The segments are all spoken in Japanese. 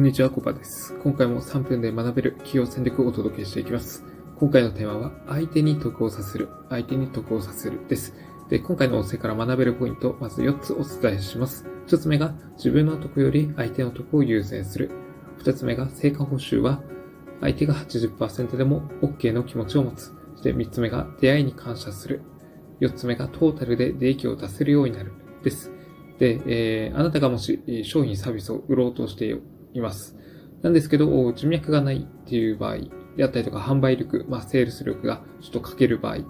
こんにちは、コバです。今回も3分で学べる企業戦略をお届けしていきます。今回のテーマは、相手に得をさせる、相手に得をさせるです。で、今回の音声から学べるポイント、まず4つお伝えします。1つ目が、自分の得より相手の得を優先する。2つ目が、成果報酬は、相手が80%でも OK の気持ちを持つ。そして3つ目が、出会いに感謝する。4つ目が、トータルで利益を出せるようになる。です。で、えー、あなたがもし商品サービスを売ろうとしています。なんですけど、人脈がないっていう場合であったりとか、販売力、まあ、セールス力がちょっと欠ける場合っ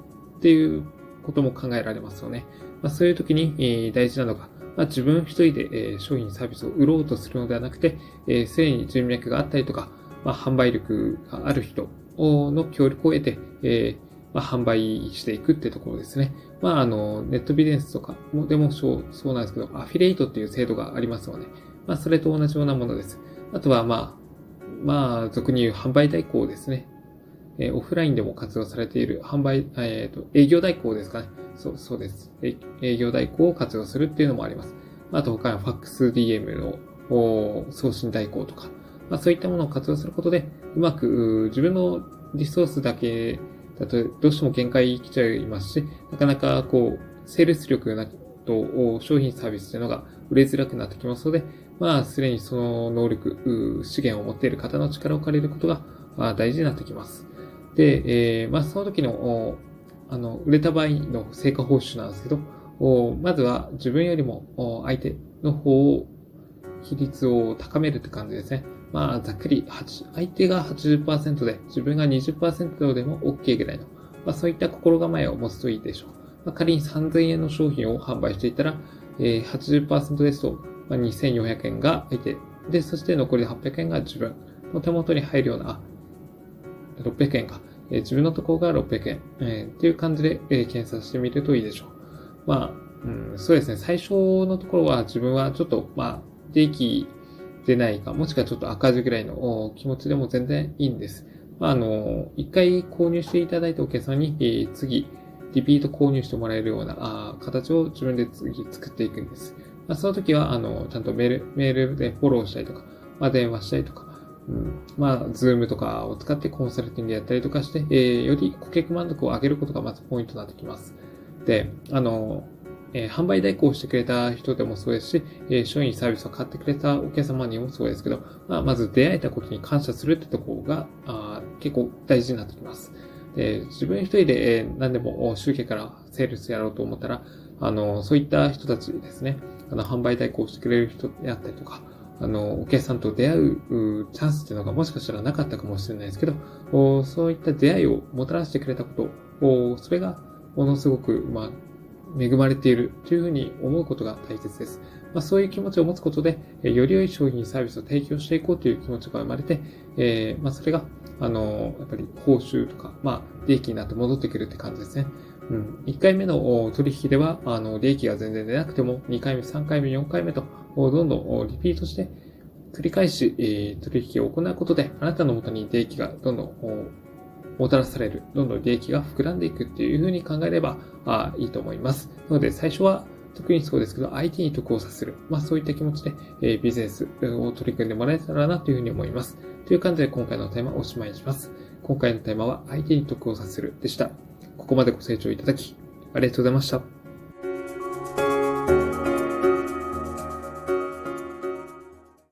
ていうことも考えられますよね。まあ、そういう時に、えー、大事なのが、まあ、自分一人で、えー、商品サービスを売ろうとするのではなくて、えー、すでに人脈があったりとか、まあ、販売力がある人の協力を得て、えーまあ、販売していくってところですね。まあ、あの、ネットビジネスとかも、でもそう、そうなんですけど、アフィリエイトっていう制度がありますので、まあ、それと同じようなものです。あとは、まあ、まあ、俗に言う販売代行ですね。えー、オフラインでも活用されている販売、えっ、ー、と、営業代行ですかね。そう、そうです。営業代行を活用するっていうのもあります。あと他にはファックス DM の送信代行とか、まあ、そういったものを活用することで、うまく自分のリソースだけだとどうしても限界来ちゃいますし、なかなかこう、セールス力なと商品サービスというのが売れづらくなってきますので、まあ、すでにその能力、資源を持っている方の力を借りることが大事になってきます。で、えー、まあ、その時の、あの、売れた場合の成果報酬なんですけど、まずは自分よりも相手の方を比率を高めるって感じですね。まあ、ざっくり、相手が80%で、自分が20%でも OK ぐらいの、まあ、そういった心構えを持つといいでしょう。まあ、仮に3000円の商品を販売していたら、えー、80%ですと、まあ、2400円が相手。で、そして残り800円が自分の手元に入るような、あ、600円か。えー、自分のところが600円、えー、っていう感じで、えー、検索してみるといいでしょう。まあ、うん、そうですね。最初のところは自分はちょっと、まあ、利益出ないか、もしくはちょっと赤字ぐらいの気持ちでも全然いいんです。まあ、あの、一回購入していただいたお客さんに、えー、次、リピート購入してもらえるようなあ形を自分で次作っていくんです。まあ、その時は、あの、ちゃんとメール、メールでフォローしたりとか、まあ、電話したりとか、うん、まあ、ズームとかを使ってコンサルティングやったりとかして、えー、より顧客満足を上げることがまずポイントになってきます。で、あの、えー、販売代行してくれた人でもそうですし、えー、商品サービスを買ってくれたお客様にもそうですけど、まあ、まず出会えたことに感謝するってところが、あ結構大事になってきます。で自分一人で、何でも集計からセールスやろうと思ったら、あの、そういった人たちですね、あの、販売代行してくれる人であったりとか、あの、お客さんと出会うチャンスっていうのがもしかしたらなかったかもしれないですけど、そういった出会いをもたらしてくれたことを、それがものすごく、まあ、恵まれているというふうに思うことが大切です。まあ、そういう気持ちを持つことで、より良い商品サービスを提供していこうという気持ちが生まれて、えー、まあ、それが、あの、やっぱり報酬とか、まあ、利益になって戻ってくるって感じですね。うん。1回目の取引では、あの、利益が全然出なくても、2回目、3回目、4回目と、どんどんリピートして、繰り返し、えー、取引を行うことで、あなたのもとに利益がどんどんもたらされる、どんどん利益が膨らんでいくっていうふうに考えればあいいと思います。なので最初は特にそうですけど、相手に得をさせる。まあそういった気持ちで、え、ビジネスを取り組んでもらえたらなというふうに思います。という感じで今回のテーマをおしまいにします。今回のテーマは相手に得をさせるでした。ここまでご清聴いただき、ありがとうございました。